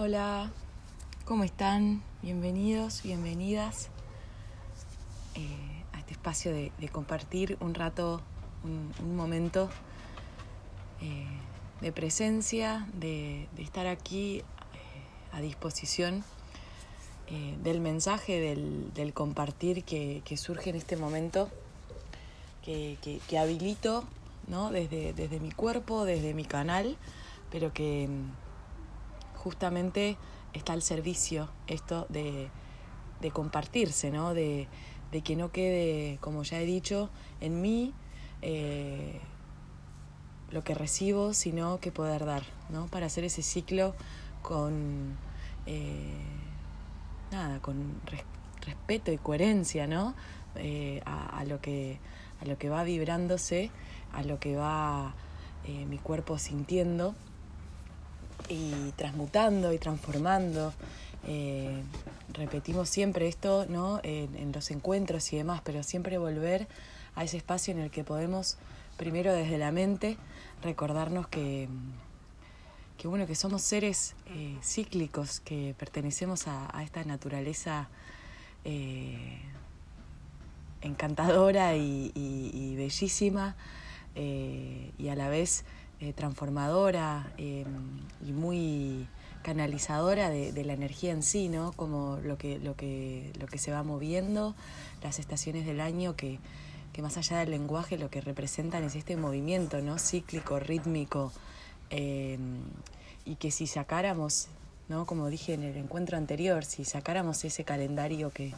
Hola, ¿cómo están? Bienvenidos, bienvenidas eh, a este espacio de, compartir un rato, un, momento eh, de presencia, de, estar aquí eh, a disposición del mensaje, del, compartir que, surge en este momento, que, habilito ¿no? desde, desde mi cuerpo, desde mi canal, pero que justamente está al servicio esto de, compartirse, ¿no? De, que no quede, como ya he dicho, en mí eh, lo que recibo, sino que poder dar, ¿no? Para hacer ese ciclo con, eh, nada, con respeto y coherencia, ¿no? Eh, a, lo que, a lo que va vibrándose, a lo que va mi cuerpo sintiendo y transmutando y transformando. Eh, repetimos siempre esto ¿no? En, los encuentros y demás, pero siempre volver a ese espacio en el que podemos, primero desde la mente, recordarnos que, que, bueno, que somos seres eh, cíclicos, que pertenecemos a, esta naturaleza eh, encantadora y bellísima y a la vez eh, transformadora em, y muy canalizadora de, la energía en sí, ¿no? Como lo que, lo que, lo que se va moviendo, las estaciones del año que, que más allá del lenguaje lo que representan es este movimiento, ¿no? Cíclico, rítmico, em, y que si sacáramos, ¿no? Como dije en el encuentro anterior, si sacáramos ese calendario que,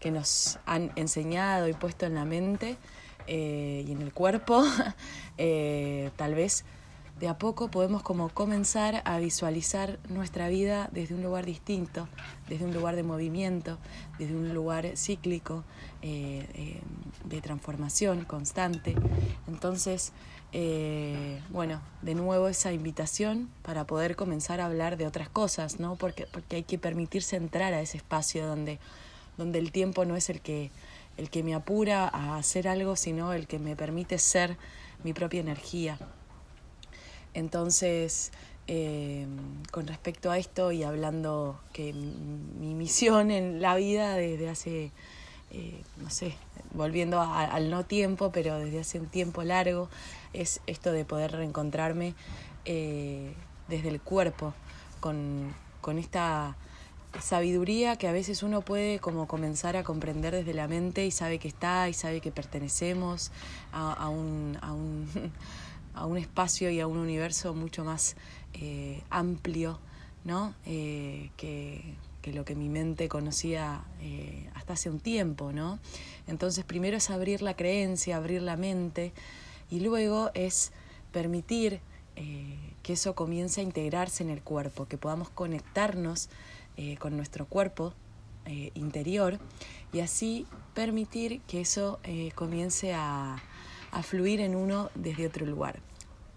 que nos han enseñado y puesto en la mente, eh, y en el cuerpo, eh, tal vez de a poco podemos como comenzar a visualizar nuestra vida desde un lugar distinto, desde un lugar de movimiento, desde un lugar cíclico, eh, de transformación constante. Entonces, bueno, de nuevo esa invitación para poder comenzar a hablar de otras cosas, ¿no? Porque, porque hay que permitirse entrar a ese espacio donde, donde el tiempo no es el que el que me apura a hacer algo, sino el que me permite ser mi propia energía. Entonces, eh, con respecto a esto y hablando que mi misión en la vida desde hace, eh, no sé, volviendo al no tiempo, pero desde hace un tiempo largo, es esto de poder reencontrarme eh, desde el cuerpo, con, con esta sabiduría que a veces uno puede como comenzar a comprender desde la mente y sabe que está y sabe que pertenecemos a, un, a, un, a un, espacio y a un universo mucho más eh, amplio ¿no? Eh, que, que, lo que mi mente conocía eh, hasta hace un tiempo. ¿no? Entonces primero es abrir la creencia, abrir la mente y luego es permitir que eso comience a integrarse en el cuerpo, que podamos conectarnos eh, con nuestro cuerpo eh, interior y así permitir que eso eh, comience a, fluir en uno desde otro lugar.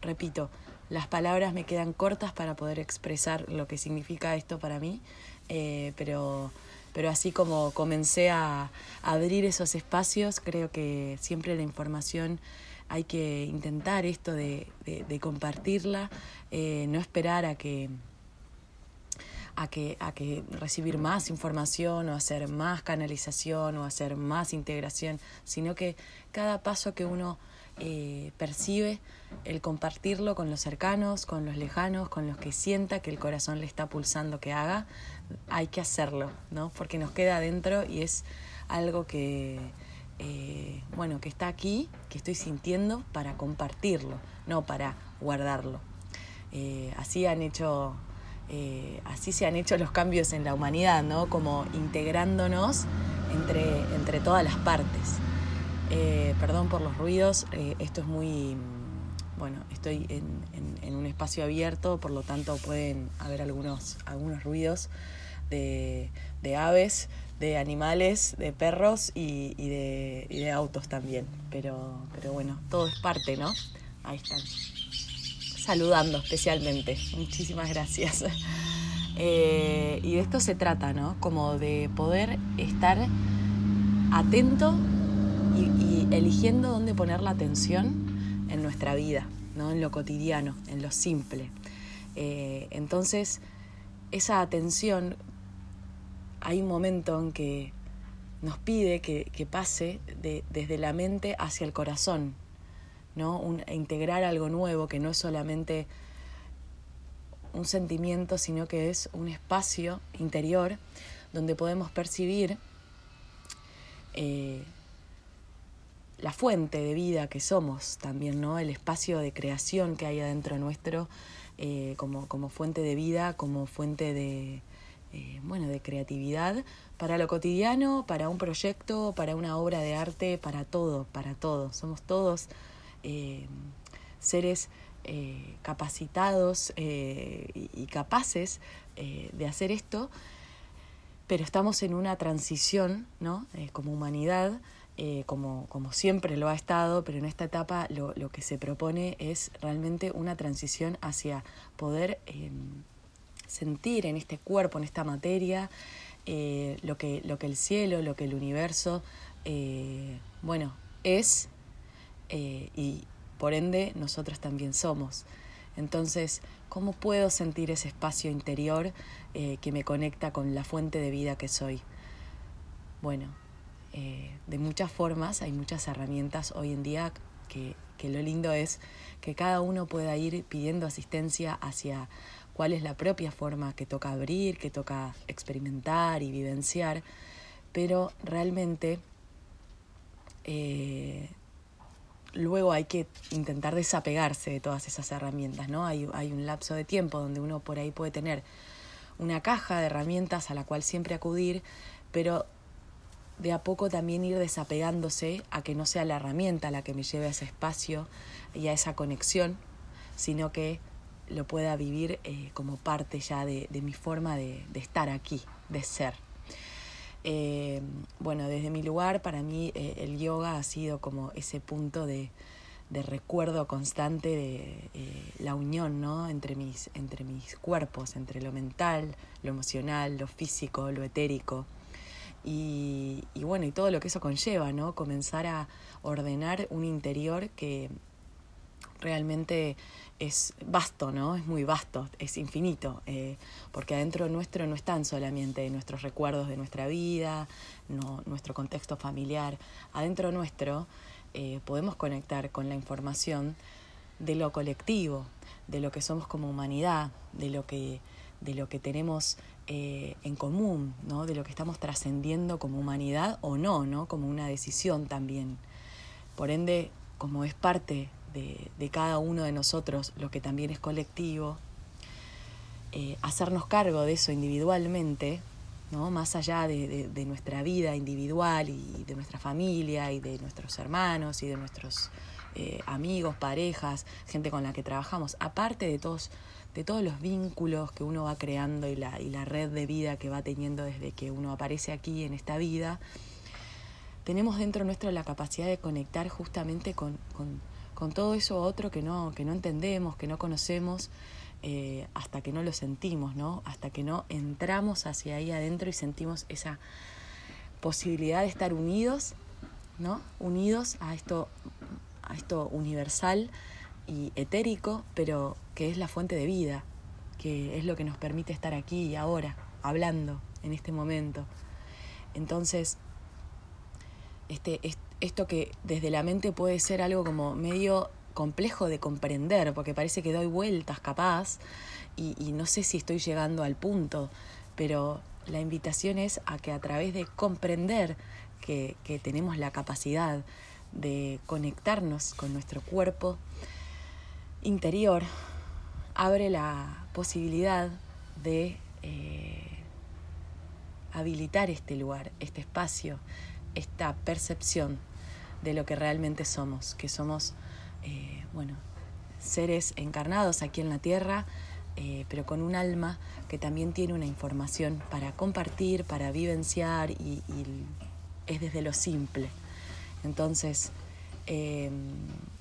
Repito, las palabras me quedan cortas para poder expresar lo que significa esto para mí, pero, pero así como comencé a, abrir esos espacios, creo que siempre la información hay que intentar esto de compartirla, no esperar a que a que, a que recibir más información o hacer más canalización o hacer más integración, sino que cada paso que uno eh, percibe, el compartirlo con los cercanos, con los lejanos, con los que sienta que el corazón le está pulsando que haga, hay que hacerlo, ¿no? Porque nos queda adentro y es algo que, eh, bueno, que está aquí, que estoy sintiendo para compartirlo, no para guardarlo. Eh, así han hecho eh, así se han hecho los cambios en la humanidad, ¿no? Como integrándonos entre, entre todas las partes. Eh, perdón por los ruidos, eh, esto es muy, bueno, estoy en, un espacio abierto, por lo tanto pueden haber algunos, algunos ruidos de, aves, de animales, de perros y, de, y de autos también. Pero, pero bueno, todo es parte, ¿no? Ahí están saludando especialmente. Muchísimas gracias. Eh, y de esto se trata, ¿no? Como de poder estar atento y, eligiendo dónde poner la atención en nuestra vida, ¿no? En lo cotidiano, en lo simple. Eh, entonces, esa atención, hay un momento en que nos pide que, pase de, desde la mente hacia el corazón, ¿no? integrar algo nuevo que no es solamente un sentimiento, sino que es un espacio interior donde podemos percibir eh, la fuente de vida que somos también, ¿no? El espacio de creación que hay adentro nuestro eh, como, como, fuente de vida, como fuente de, eh, bueno, de creatividad para lo cotidiano, para un proyecto, para una obra de arte, para todo, para todo. Somos todos seres capacitados y, capaces de hacer esto pero estamos en una transición, ¿no? Eh, como humanidad, eh, como, como siempre lo ha estado, pero en esta etapa lo, lo que se propone es realmente una transición hacia poder em, sentir en este cuerpo, en esta materia, eh, lo, que, lo que el cielo, lo que el universo, bueno, es y por ende nosotros también somos. Entonces, ¿cómo puedo sentir ese espacio interior eh, que me conecta con la fuente de vida que soy? Bueno, eh, de muchas formas, hay muchas herramientas hoy en día que, lo lindo es que cada uno pueda ir pidiendo asistencia hacia cuál es la propia forma que toca abrir, que toca experimentar y vivenciar, pero realmente eh, luego hay que intentar desapegarse de todas esas herramientas, ¿no? Hay, hay un lapso de tiempo donde uno por ahí puede tener una caja de herramientas a la cual siempre acudir, pero de a poco también ir desapegándose a que no sea la herramienta la que me lleve a ese espacio y a esa conexión, sino que lo pueda vivir eh, como parte ya de, mi forma de estar aquí, de ser. Eh, bueno, desde mi lugar, para mí eh, el yoga ha sido como ese punto de, recuerdo constante de eh, la unión ¿no? entre, mis, entre mis cuerpos, entre lo mental, lo emocional, lo físico, lo etérico. Y, y, bueno, y todo lo que eso conlleva, ¿no? Comenzar a ordenar un interior que realmente es vasto, ¿no? Es muy vasto, es infinito, eh, porque adentro nuestro no están solamente nuestros recuerdos de nuestra vida, nuestro contexto familiar. Adentro nuestro eh, podemos conectar con la información de lo colectivo, de lo que somos como humanidad, de lo que, de lo que tenemos eh, en común, ¿no? De lo que estamos trascendiendo como humanidad o no, ¿no? Como una decisión también. Por ende, como es parte de, cada uno de nosotros, lo que también es colectivo, eh, hacernos cargo de eso individualmente, ¿no? más allá de, nuestra vida individual y de nuestra familia y de nuestros hermanos y de nuestros eh, amigos, parejas, gente con la que trabajamos, aparte de todos, de todos los vínculos que uno va creando y la, y la red de vida que va teniendo desde que uno aparece aquí en esta vida, tenemos dentro nuestro la capacidad de conectar justamente con, con con todo eso otro que no, que no entendemos, que no conocemos, eh, hasta que no lo sentimos, ¿no? Hasta que no entramos hacia ahí adentro y sentimos esa posibilidad de estar unidos, ¿no? Unidos a esto, a esto universal y etérico, pero que es la fuente de vida, que es lo que nos permite estar aquí y ahora, hablando en este momento. Entonces, este, este esto que desde la mente puede ser algo como medio complejo de comprender, porque parece que doy vueltas capaz y, no sé si estoy llegando al punto, pero la invitación es a que a través de comprender que, tenemos la capacidad de conectarnos con nuestro cuerpo interior, abre la posibilidad de eh, habilitar este lugar, este espacio, esta percepción de lo que realmente somos, que somos, eh, bueno, seres encarnados aquí en la Tierra, eh, pero con un alma que también tiene una información para compartir, para vivenciar y, es desde lo simple. Entonces, em,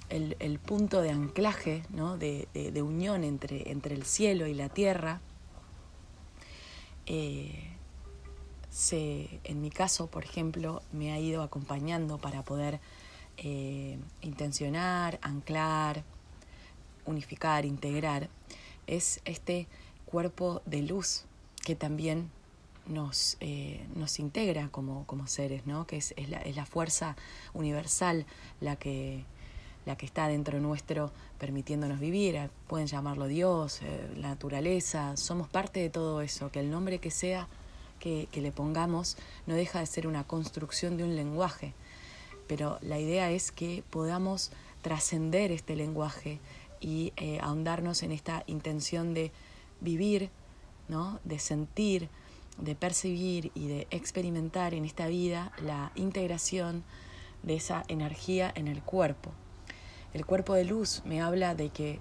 el, punto de anclaje, ¿no? de, unión entre, entre, el cielo y la tierra, eh, se, en mi caso, por ejemplo, me ha ido acompañando para poder eh, intencionar, anclar, unificar, integrar, es este cuerpo de luz que también nos, eh, nos integra como, como seres, ¿no? que es, es, la, es la fuerza universal la que, la que está dentro nuestro permitiéndonos vivir, pueden llamarlo Dios, eh, la naturaleza, somos parte de todo eso, que el nombre que sea que, le pongamos no deja de ser una construcción de un lenguaje, pero la idea es que podamos trascender este lenguaje y eh, ahondarnos en esta intención de vivir, ¿no? de sentir, de percibir y de experimentar en esta vida la integración de esa energía en el cuerpo. El cuerpo de luz me habla de que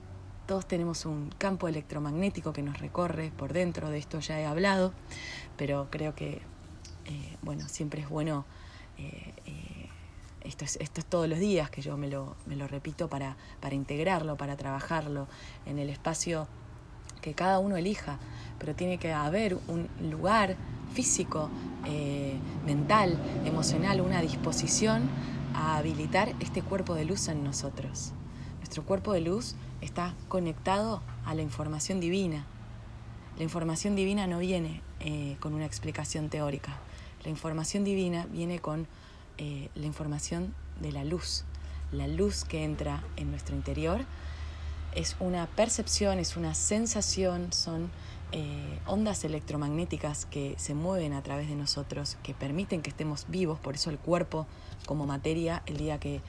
todos tenemos un campo electromagnético que nos recorre por dentro, de esto ya he hablado, pero creo que, eh, bueno, siempre es bueno, eh, eh, esto, es, esto es todos los días que yo me lo, me lo repito para, para integrarlo, para trabajarlo en el espacio que cada uno elija, pero tiene que haber un lugar físico, mental, emocional, una disposición a habilitar este cuerpo de luz en nosotros. Nuestro cuerpo de luz está conectado a la información divina. La información divina no viene eh, con una explicación teórica. La información divina viene con eh, la información de la luz. La luz que entra en nuestro interior es una percepción, es una sensación, son eh, ondas electromagnéticas que se mueven a través de nosotros, que permiten que estemos vivos, por eso el cuerpo como materia, el día que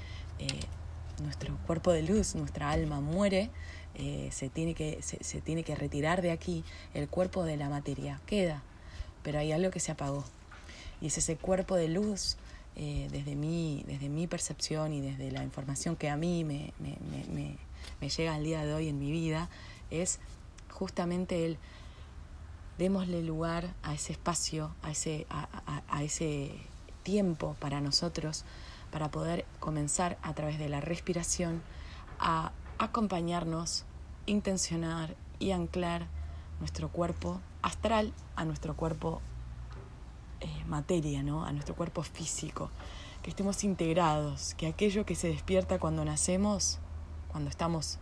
nuestro cuerpo de luz, nuestra alma muere, eh, se, tiene que, se, tiene que retirar de aquí, el cuerpo de la materia queda, pero hay algo que se apagó. Y es ese cuerpo de luz, desde, mi, desde mi percepción y desde la información que a mí me, me, me, llega al día de hoy en mi vida, es justamente el démosle lugar a ese espacio, a ese, a, ese tiempo para nosotros, para poder comenzar a través de la respiración a acompañarnos, intencionar y anclar nuestro cuerpo astral a nuestro cuerpo eh, materia, ¿no? a nuestro cuerpo físico, que estemos integrados, que aquello que se despierta cuando nacemos, cuando estamos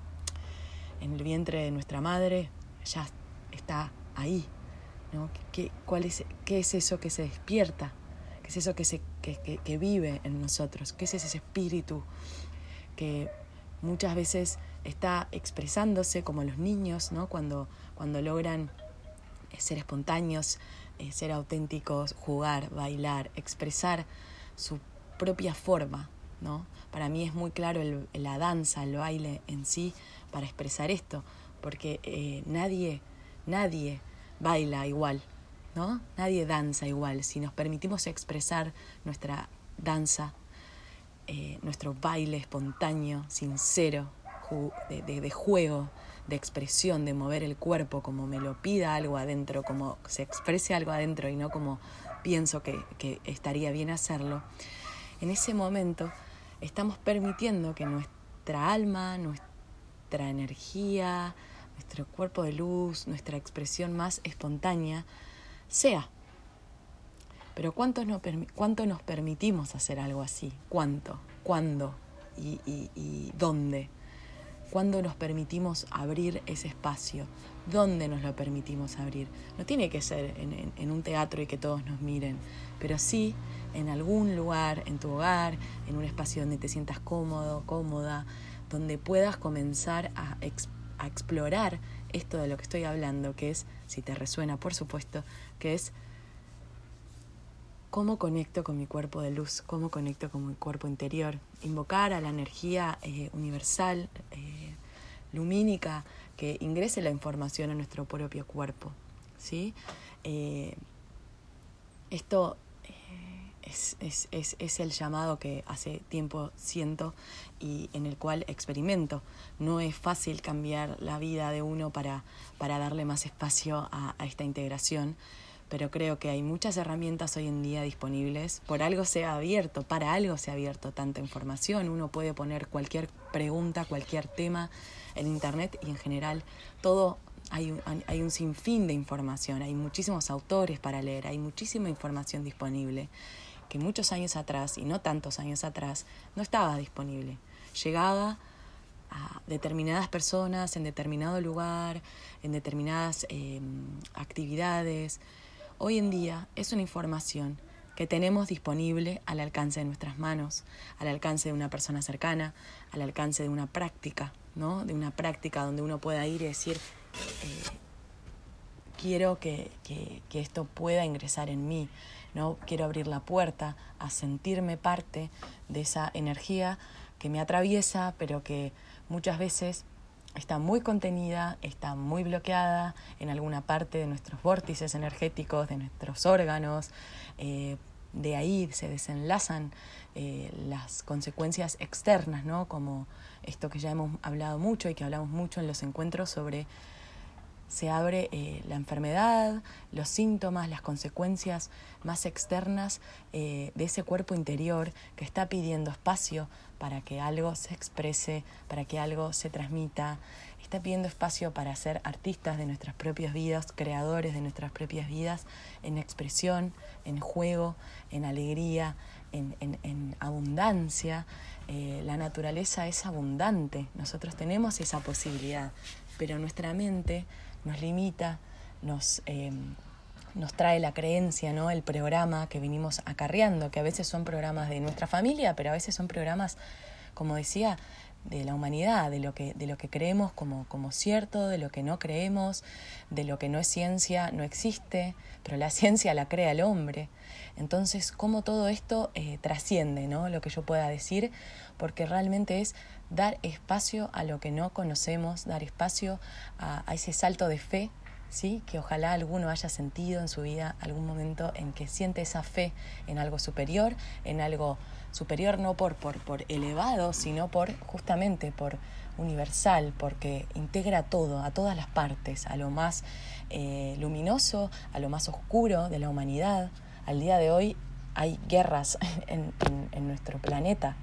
en el vientre de nuestra madre, ya está ahí, ¿no? ¿Qué, cuál es, ¿Qué es eso que se despierta? ¿Qué es eso que, se, que, que, vive en nosotros? ¿Qué es ese espíritu que muchas veces está expresándose como los niños, ¿no? cuando, cuando logran eh, ser espontáneos, eh, ser auténticos, jugar, bailar, expresar su propia forma. ¿no? Para mí es muy claro el, la danza, el baile en sí para expresar esto, porque eh, nadie, nadie baila igual, ¿no? Nadie danza igual. Si nos permitimos expresar nuestra danza, eh, nuestro baile espontáneo, sincero, de, juego, de expresión, de mover el cuerpo como me lo pida algo adentro, como se exprese algo adentro y no como pienso que, que estaría bien hacerlo, en ese momento estamos permitiendo que nuestra alma, nuestra energía, nuestro cuerpo de luz, nuestra expresión más espontánea, sea. Pero ¿cuánto nos, cuánto nos permitimos hacer algo así? ¿Cuánto? ¿Cuándo? ¿Y, y, dónde? ¿Cuándo nos permitimos abrir ese espacio? ¿Dónde nos lo permitimos abrir? No tiene que ser en, en, un teatro y que todos nos miren, pero sí en algún lugar, en tu hogar, en un espacio donde te sientas cómodo, cómoda, donde puedas comenzar a a explorar esto de lo que estoy hablando, que es, si te resuena, por supuesto, que es cómo conecto con mi cuerpo de luz, cómo conecto con mi cuerpo interior, invocar a la energía eh, universal, eh, lumínica, que ingrese la información a nuestro propio cuerpo. ¿sí? Eh, esto es, es, es, el llamado que hace tiempo siento y en el cual experimento. No es fácil cambiar la vida de uno para, para darle más espacio a, esta integración, pero creo que hay muchas herramientas hoy en día disponibles. Por algo se ha abierto, para algo se ha abierto tanta información. Uno puede poner cualquier pregunta, cualquier tema en Internet y en general todo hay hay un sinfín de información, hay muchísimos autores para leer, hay muchísima información disponible que muchos años atrás, y no tantos años atrás, no estaba disponible. Llegaba a determinadas personas en determinado lugar, en determinadas em, actividades. Hoy en día es una información que tenemos disponible al alcance de nuestras manos, al alcance de una persona cercana, al alcance de una práctica, ¿no? De una práctica donde uno pueda ir y decir, eh, quiero que, que, esto pueda ingresar en mí, ¿no? Quiero abrir la puerta a sentirme parte de esa energía que me atraviesa, pero que muchas veces está muy contenida, está muy bloqueada en alguna parte de nuestros vórtices energéticos, de nuestros órganos, eh, de ahí se desenlazan eh, las consecuencias externas, ¿no? Como esto que ya hemos hablado mucho y que hablamos mucho en los encuentros sobre se abre eh, la enfermedad, los síntomas, las consecuencias más externas eh, de ese cuerpo interior que está pidiendo espacio para que algo se exprese, para que algo se transmita, está pidiendo espacio para ser artistas de nuestras propias vidas, creadores de nuestras propias vidas, en expresión, en juego, en alegría, en, en, abundancia. Eh, la naturaleza es abundante, nosotros tenemos esa posibilidad, pero nuestra mente nos limita, nos, eh, nos trae la creencia, ¿no? el programa que vinimos acarreando, que a veces son programas de nuestra familia, pero a veces son programas, como decía, de la humanidad, de lo que, de lo que creemos como, como cierto, de lo que no creemos, de lo que no es ciencia, no existe, pero la ciencia la crea el hombre. Entonces, cómo todo esto eh, trasciende, ¿no? Lo que yo pueda decir, porque realmente es dar espacio a lo que no conocemos, dar espacio a, ese salto de fe, ¿sí? que ojalá alguno haya sentido en su vida algún momento en que siente esa fe en algo superior, en algo superior no por, por, por elevado, sino por justamente por universal, porque integra todo, a todas las partes, a lo más eh, luminoso, a lo más oscuro de la humanidad. Al día de hoy hay guerras en, en nuestro planeta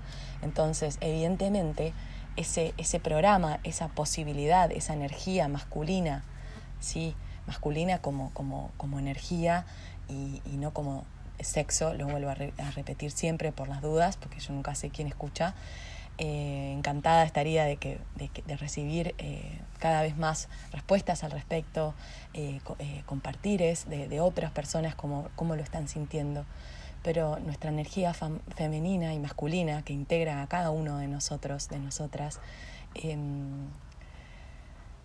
entonces, evidentemente, ese, ese programa, esa posibilidad, esa energía masculina, ¿sí? masculina como, como, como energía y, no como sexo, lo vuelvo a, repetir siempre por las dudas, porque yo nunca sé quién escucha. Eh, encantada estaría de, que, de, recibir eh, cada vez más respuestas al respecto, eh, eh compartires de, de, otras personas cómo, cómo lo están sintiendo pero nuestra energía femenina y masculina que integra a cada uno de nosotros, de nosotras,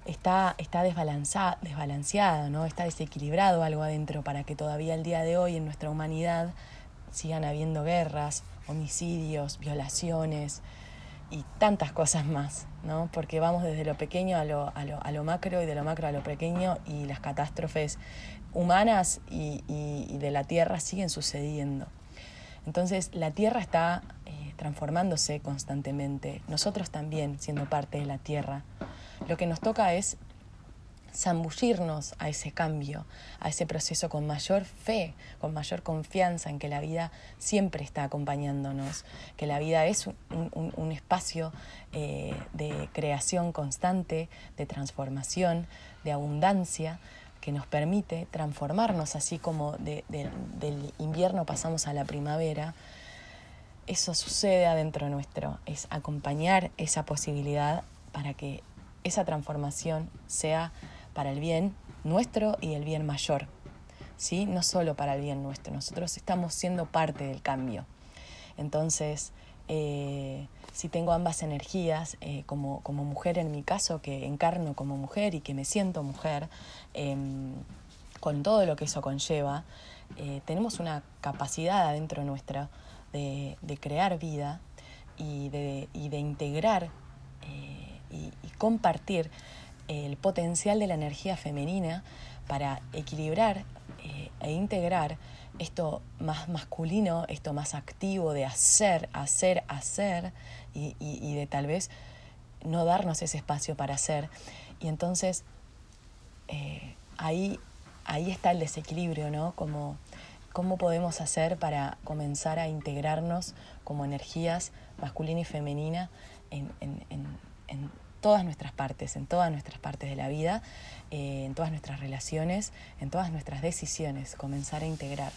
está, está desbalanceada, ¿no? está desequilibrado algo adentro para que todavía el día de hoy en nuestra humanidad sigan habiendo guerras, homicidios, violaciones y tantas cosas más, ¿no? porque vamos desde lo pequeño a lo, a lo, a lo macro y de lo macro a lo pequeño y las catástrofes humanas y, de la Tierra siguen sucediendo. Entonces la Tierra está eh, transformándose constantemente, nosotros también siendo parte de la Tierra. Lo que nos toca es zambullirnos a ese cambio, a ese proceso con mayor fe, con mayor confianza en que la vida siempre está acompañándonos, que la vida es un, espacio eh, de creación constante, de transformación, de abundancia, que nos permite transformarnos, así como del invierno pasamos a la primavera, eso sucede adentro nuestro, es acompañar esa posibilidad para que esa transformación sea para el bien nuestro y el bien mayor, ¿sí? no solo para el bien nuestro, nosotros estamos siendo parte del cambio. Entonces, eh, si tengo ambas energías, eh, como, como, mujer en mi caso, que encarno como mujer y que me siento mujer, em, con todo lo que eso conlleva, eh, tenemos una capacidad adentro nuestra de, de crear vida y de, y de integrar compartir el potencial de la energía femenina para equilibrar e integrar esto más masculino, esto más activo de hacer, hacer, hacer y, de tal vez no darnos ese espacio para hacer. Y entonces eh, ahí, ahí está el desequilibrio, ¿no? Como, ¿Cómo podemos hacer para comenzar a integrarnos como energías masculina y femenina en, en, en, en todas nuestras partes, en todas nuestras partes de la vida, eh, en todas nuestras relaciones, en todas nuestras decisiones, comenzar a integrar.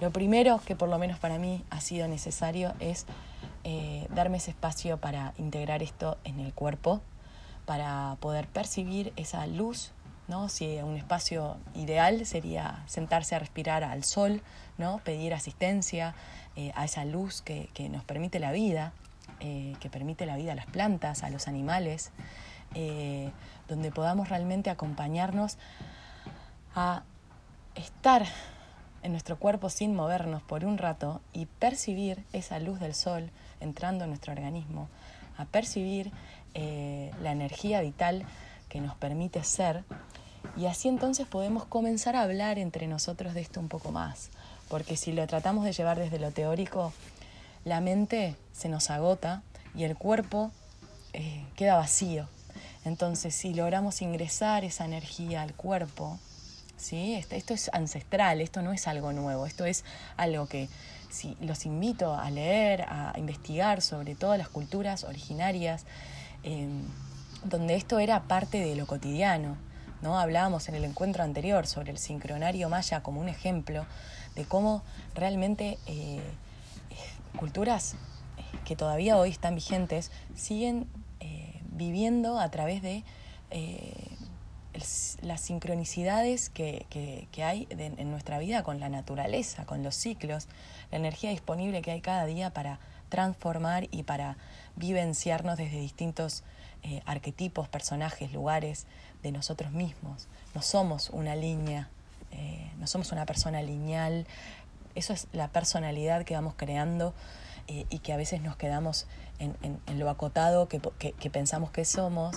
Lo primero que por lo menos para mí ha sido necesario es eh, darme ese espacio para integrar esto en el cuerpo, para poder percibir esa luz, ¿no? Si un espacio ideal sería sentarse a respirar al sol, ¿no? Pedir asistencia eh, a esa luz que, nos permite la vida, eh, que permite la vida a las plantas, a los animales, donde podamos realmente acompañarnos a estar en nuestro cuerpo sin movernos por un rato y percibir esa luz del sol entrando en nuestro organismo, a percibir eh, la energía vital que nos permite ser. Y así entonces podemos comenzar a hablar entre nosotros de esto un poco más, porque si lo tratamos de llevar desde lo teórico, la mente se nos agota y el cuerpo eh, queda vacío. Entonces, si logramos ingresar esa energía al cuerpo, ¿sí? Esto, esto es ancestral, esto no es algo nuevo, esto es algo que si, los invito a leer, a investigar sobre todas las culturas originarias, em, donde esto era parte de lo cotidiano. ¿no? Hablábamos en el encuentro anterior sobre el sincronario maya como un ejemplo de cómo realmente eh, culturas eh, que todavía hoy están vigentes siguen eh, viviendo a través de las sincronicidades que, hay en nuestra vida con la naturaleza, con los ciclos, la energía disponible que hay cada día para transformar y para vivenciarnos desde distintos eh, arquetipos, personajes, lugares de nosotros mismos. No somos una línea, eh, no somos una persona lineal, eso es la personalidad que vamos creando eh, y que a veces nos quedamos en, lo acotado que, que pensamos que somos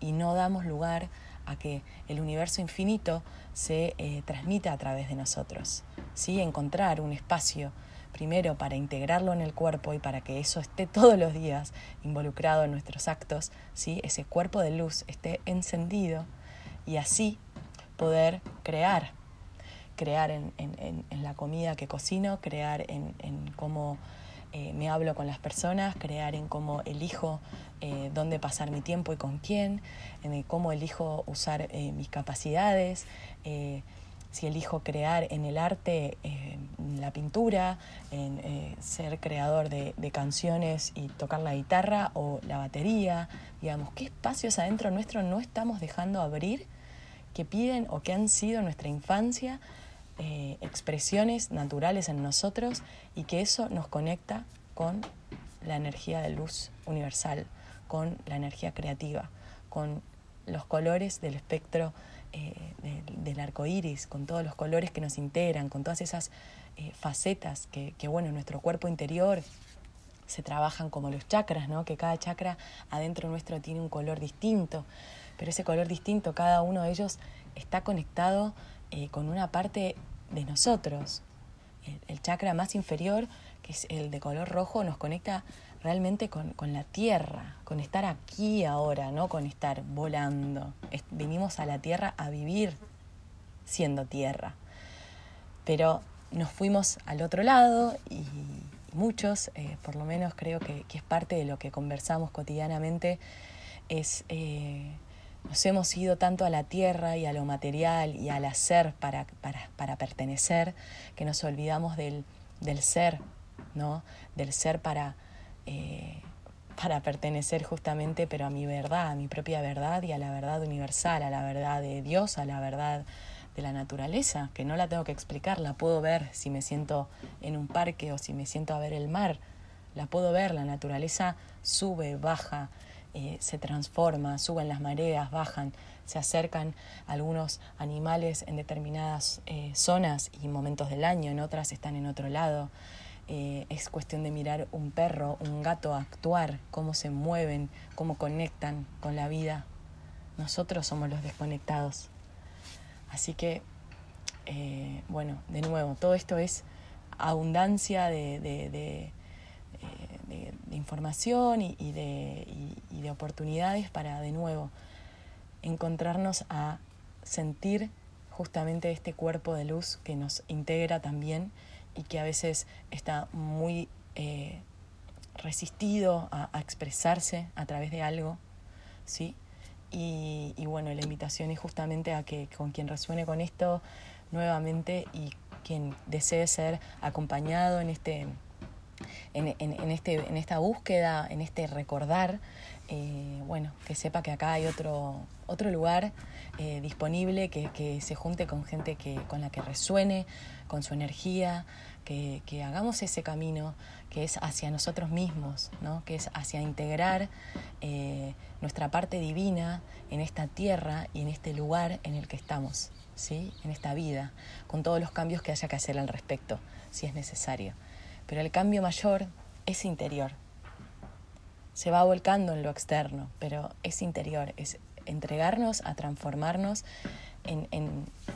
y no damos lugar a que el universo infinito se eh, transmita a través de nosotros. ¿sí? Encontrar un espacio primero para integrarlo en el cuerpo y para que eso esté todos los días involucrado en nuestros actos, ¿sí? ese cuerpo de luz esté encendido y así poder crear, crear en, la comida que cocino, crear en, cómo eh, me hablo con las personas, crear en cómo elijo eh, dónde pasar mi tiempo y con quién, en cómo elijo usar eh, mis capacidades, si elijo crear en el arte, en la pintura, en ser creador de, de, canciones y tocar la guitarra o la batería, digamos, qué espacios adentro nuestro no estamos dejando abrir que piden o que han sido nuestra infancia eh, expresiones naturales en nosotros y que eso nos conecta con la energía de luz universal, con la energía creativa, con los colores del espectro eh, del arco iris, con todos los colores que nos integran, con todas esas eh, facetas que, que, bueno, en nuestro cuerpo interior se trabajan como los chakras, ¿no? que cada chakra adentro nuestro tiene un color distinto, pero ese color distinto, cada uno de ellos está conectado con una parte de nosotros. El, chakra más inferior, que es el de color rojo, nos conecta realmente con, la tierra, con estar aquí ahora, no con estar volando. vinimos a la tierra a vivir siendo tierra. Pero nos fuimos al otro lado y muchos, eh, por lo menos creo que, es parte de lo que conversamos cotidianamente, es eh, nos hemos ido tanto a la tierra y a lo material y al hacer para, para, pertenecer, que nos olvidamos del, del, ser, ¿no? Del ser para, eh, para pertenecer justamente, pero a mi verdad, a mi propia verdad y a la verdad universal, a la verdad de Dios, a la verdad de la naturaleza, que no la tengo que explicar, la puedo ver si me siento en un parque o si me siento a ver el mar, la puedo ver, la naturaleza sube, baja, eh, se transforma, suben las mareas, bajan, se acercan algunos animales en determinadas eh, zonas y momentos del año, en otras están en otro lado. Eh, es cuestión de mirar un perro, un gato actuar, cómo se mueven, cómo conectan con la vida. Nosotros somos los desconectados. Así que, bueno, de nuevo, todo esto es abundancia de de, información y, de, de oportunidades para de nuevo encontrarnos a sentir justamente este cuerpo de luz que nos integra también y que a veces está muy eh, resistido a, expresarse a través de algo, ¿sí? Y, y, bueno, la invitación es justamente a que con quien resuene con esto nuevamente y quien desee ser acompañado en este en, este, en esta búsqueda, en este recordar, eh, bueno, que sepa que acá hay otro, otro lugar eh, disponible, que, se junte con gente que, con la que resuene, con su energía, que, hagamos ese camino que es hacia nosotros mismos, ¿no? que es hacia integrar eh, nuestra parte divina en esta tierra y en este lugar en el que estamos, ¿sí? en esta vida, con todos los cambios que haya que hacer al respecto, si es necesario. Pero el cambio mayor es interior. Se va volcando en lo externo, pero es interior, es entregarnos a transformarnos en,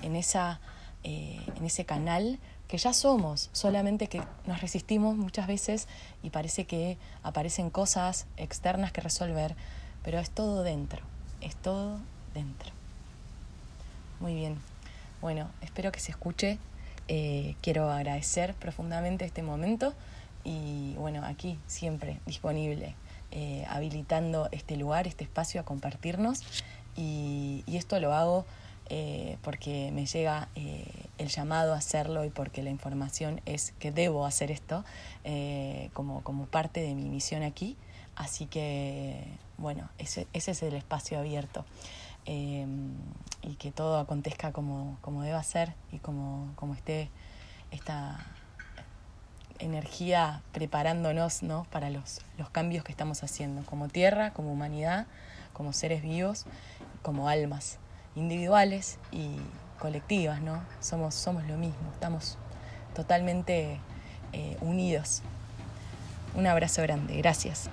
en, esa, eh, en ese canal que ya somos, solamente que nos resistimos muchas veces y parece que aparecen cosas externas que resolver, pero es todo dentro, es todo dentro. Muy bien, bueno, espero que se escuche eh, quiero agradecer profundamente este momento y bueno, aquí siempre disponible, eh, habilitando este lugar, este espacio a compartirnos y, esto lo hago eh, porque me llega el llamado a hacerlo y porque la información es que debo hacer esto como, como parte de mi misión aquí. Así que, bueno, ese, ese es el espacio abierto. Em, y que todo acontezca como, como deba ser y como, como esté esta energía preparándonos ¿no? para los, los cambios que estamos haciendo, como tierra, como humanidad, como seres vivos, como almas individuales y colectivas, ¿no? Somos, somos lo mismo, estamos totalmente eh, unidos. Un abrazo grande, gracias.